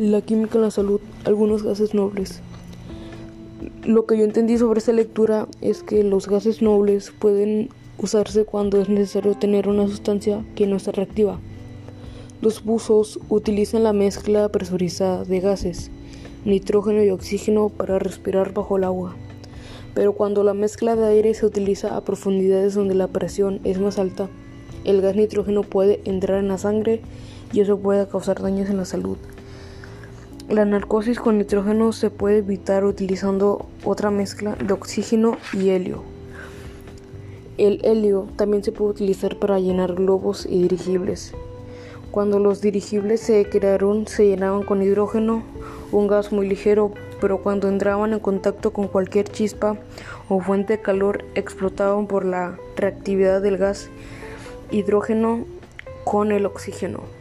La química en la salud, algunos gases nobles. Lo que yo entendí sobre esta lectura es que los gases nobles pueden usarse cuando es necesario tener una sustancia que no está reactiva. Los buzos utilizan la mezcla presurizada de gases, nitrógeno y oxígeno para respirar bajo el agua. Pero cuando la mezcla de aire se utiliza a profundidades donde la presión es más alta, el gas nitrógeno puede entrar en la sangre y eso puede causar daños en la salud. La narcosis con nitrógeno se puede evitar utilizando otra mezcla de oxígeno y helio. El helio también se puede utilizar para llenar globos y dirigibles. Cuando los dirigibles se crearon se llenaban con hidrógeno, un gas muy ligero, pero cuando entraban en contacto con cualquier chispa o fuente de calor explotaban por la reactividad del gas hidrógeno con el oxígeno.